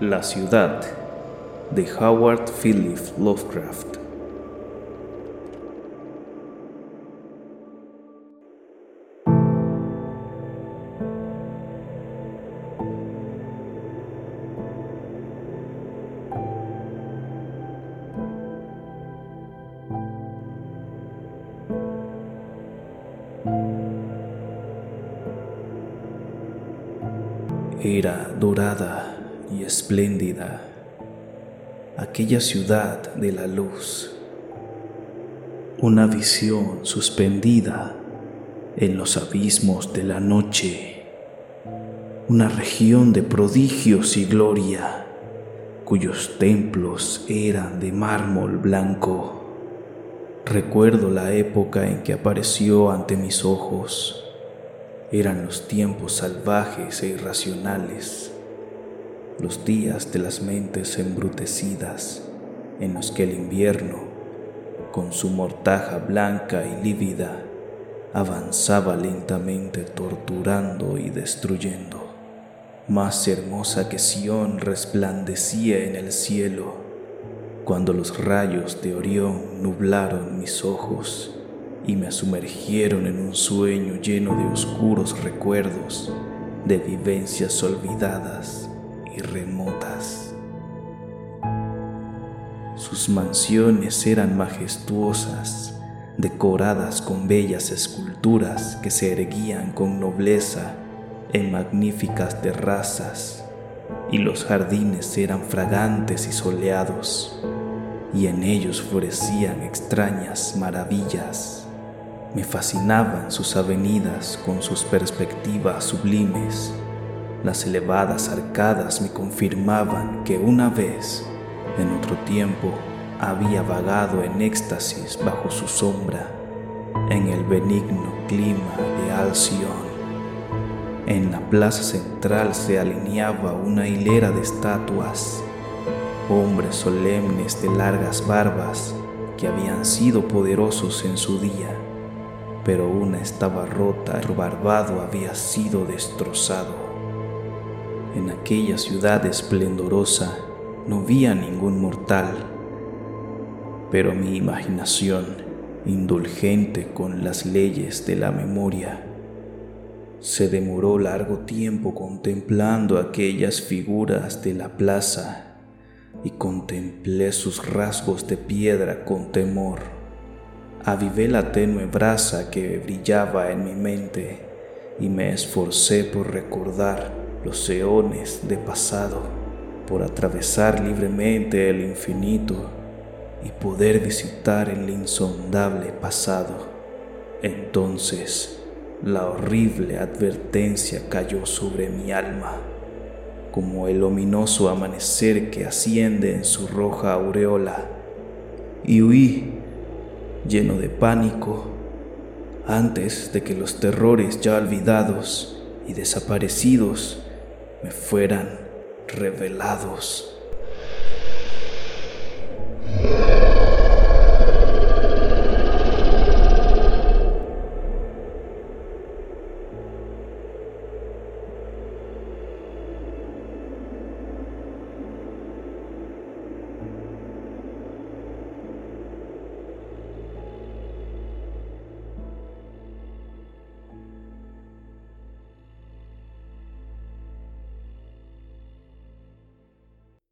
La ciudad de Howard Philip Lovecraft. Era dorada y espléndida aquella ciudad de la luz, una visión suspendida en los abismos de la noche, una región de prodigios y gloria, cuyos templos eran de mármol blanco. Recuerdo la época en que apareció ante mis ojos eran los tiempos salvajes e irracionales, los días de las mentes embrutecidas en los que el invierno, con su mortaja blanca y lívida, avanzaba lentamente torturando y destruyendo. Más hermosa que Sión resplandecía en el cielo cuando los rayos de Orión nublaron mis ojos y me sumergieron en un sueño lleno de oscuros recuerdos, de vivencias olvidadas y remotas. Sus mansiones eran majestuosas, decoradas con bellas esculturas que se erguían con nobleza en magníficas terrazas, y los jardines eran fragantes y soleados, y en ellos florecían extrañas maravillas. Me fascinaban sus avenidas con sus perspectivas sublimes. Las elevadas arcadas me confirmaban que una vez, en otro tiempo, había vagado en éxtasis bajo su sombra, en el benigno clima de Alción. En la plaza central se alineaba una hilera de estatuas, hombres solemnes de largas barbas que habían sido poderosos en su día pero una estaba rota, otro barbado había sido destrozado. En aquella ciudad esplendorosa no había ningún mortal, pero mi imaginación, indulgente con las leyes de la memoria, se demoró largo tiempo contemplando aquellas figuras de la plaza y contemplé sus rasgos de piedra con temor avivé la tenue brasa que brillaba en mi mente y me esforcé por recordar los eones de pasado, por atravesar libremente el infinito y poder visitar el insondable pasado. Entonces la horrible advertencia cayó sobre mi alma, como el ominoso amanecer que asciende en su roja aureola, y huí lleno de pánico, antes de que los terrores ya olvidados y desaparecidos me fueran revelados.